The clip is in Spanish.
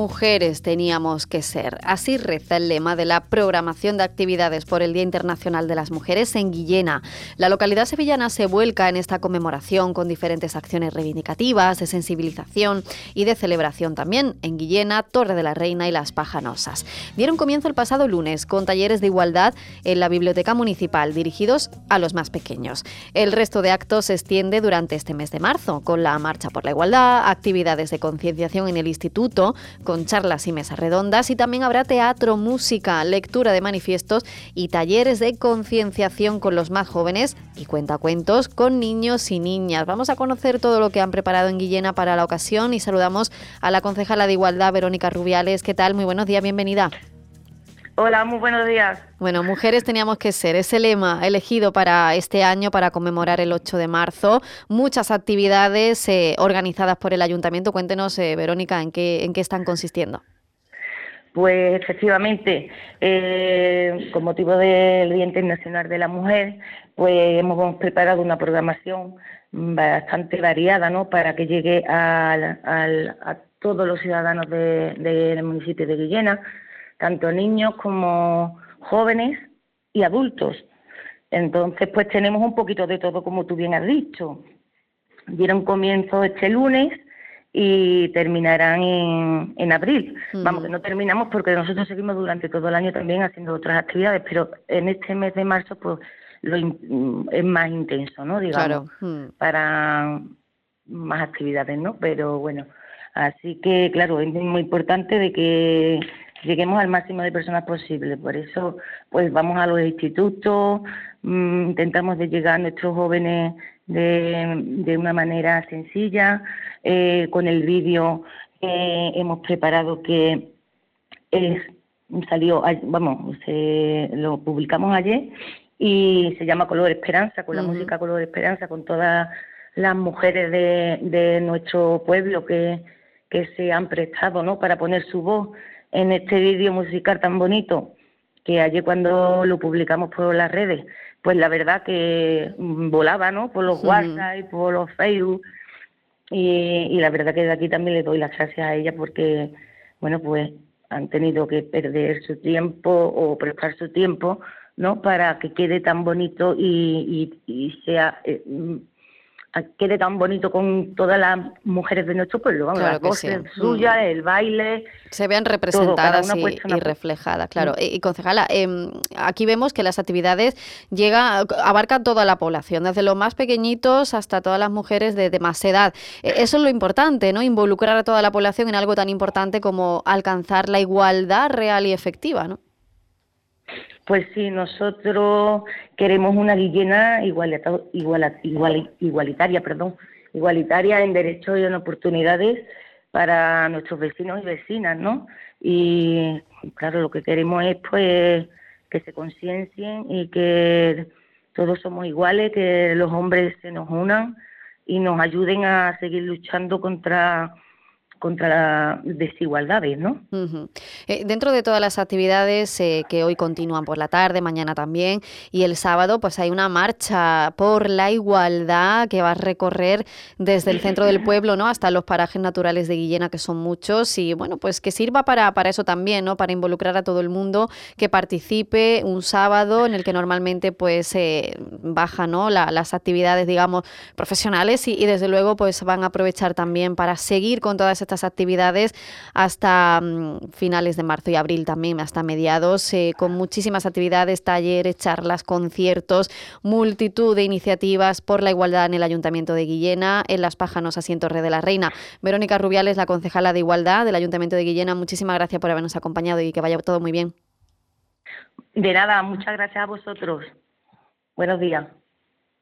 Mujeres teníamos que ser. Así reza el lema de la programación de actividades por el Día Internacional de las Mujeres en Guillena. La localidad sevillana se vuelca en esta conmemoración con diferentes acciones reivindicativas, de sensibilización y de celebración también en Guillena, Torre de la Reina y Las Pajanosas. Dieron comienzo el pasado lunes con talleres de igualdad en la Biblioteca Municipal dirigidos a los más pequeños. El resto de actos se extiende durante este mes de marzo con la Marcha por la Igualdad, actividades de concienciación en el Instituto, con charlas y mesas redondas y también habrá teatro, música, lectura de manifiestos y talleres de concienciación con los más jóvenes y cuentacuentos con niños y niñas. Vamos a conocer todo lo que han preparado en Guillena para la ocasión y saludamos a la concejala de Igualdad, Verónica Rubiales. ¿Qué tal? Muy buenos días, bienvenida. Hola, muy buenos días. Bueno, mujeres teníamos que ser. Ese lema elegido para este año, para conmemorar el 8 de marzo. Muchas actividades eh, organizadas por el ayuntamiento. Cuéntenos, eh, Verónica, ¿en qué, en qué están consistiendo. Pues efectivamente, eh, con motivo del Día Internacional de la Mujer, pues hemos preparado una programación bastante variada, ¿no? Para que llegue a todos los ciudadanos del municipio de Guillena tanto niños como jóvenes y adultos. Entonces, pues tenemos un poquito de todo, como tú bien has dicho. Dieron comienzo este lunes y terminarán en, en abril. Vamos, que no terminamos porque nosotros seguimos durante todo el año también haciendo otras actividades, pero en este mes de marzo, pues lo es más intenso, ¿no? Digamos, para más actividades, ¿no? Pero bueno, así que, claro, es muy importante de que lleguemos al máximo de personas posible. Por eso, pues vamos a los institutos, mm, intentamos de llegar a nuestros jóvenes de, de una manera sencilla, eh, con el vídeo que hemos preparado que es, salió, vamos, se, lo publicamos ayer y se llama Color Esperanza, con la música Color Esperanza, con todas las mujeres de, de nuestro pueblo que, que se han prestado ¿no? para poner su voz en este vídeo musical tan bonito que ayer cuando lo publicamos por las redes, pues la verdad que volaba, ¿no? Por los WhatsApp y por los Facebook. Y, y la verdad que de aquí también le doy las gracias a ella porque, bueno, pues han tenido que perder su tiempo o prestar su tiempo, ¿no? Para que quede tan bonito y, y, sea eh, quede tan bonito con todas las mujeres de nuestro pueblo, vamos, la voz suya, mm. el baile. Se vean representadas y, reflejadas, claro. Mm. Y, concejala, em, aquí vemos que las actividades llega, abarcan toda la población, desde los más pequeñitos hasta todas las mujeres de, de más edad. E, eso es lo importante, ¿no? Involucrar a toda la población en algo tan importante como alcanzar la igualdad real y efectiva, ¿no? Pues sí, nosotros queremos una Guillena igualitaria, perdón, igualitaria en derechos y en oportunidades para nuestros vecinos y vecinas, ¿no? Y claro, lo que queremos es pues que se conciencien y que todos somos iguales, que los hombres se nos unan y nos ayuden a seguir luchando contra contra las desigualdades, ¿no? Eh, dentro de todas las actividades eh, que hoy continúan por la tarde, mañana también, y el sábado, pues hay una marcha por la igualdad que va a recorrer desde el centro del pueblo, ¿no? Hasta los parajes naturales de Guillena, que son muchos, y bueno, pues que sirva para, para eso también, ¿no? Para involucrar a todo el mundo que participe un sábado en el que normalmente pues eh, baja, ¿no? las actividades, digamos, profesionales y, y desde luego pues van a aprovechar también para seguir con todas estas estas actividades hasta mm, finales de marzo y abril también, hasta mediados, eh, con muchísimas actividades, talleres, charlas, conciertos, multitud de iniciativas por la igualdad en el Ayuntamiento de Guillena, en Las Pájanos, asiento Torre de la Reina. Verónica Rubiales, la concejala de Igualdad del Ayuntamiento de Guillena, muchísimas gracias por habernos acompañado y que vaya todo muy bien. De nada, muchas gracias a vosotros. Buenos días.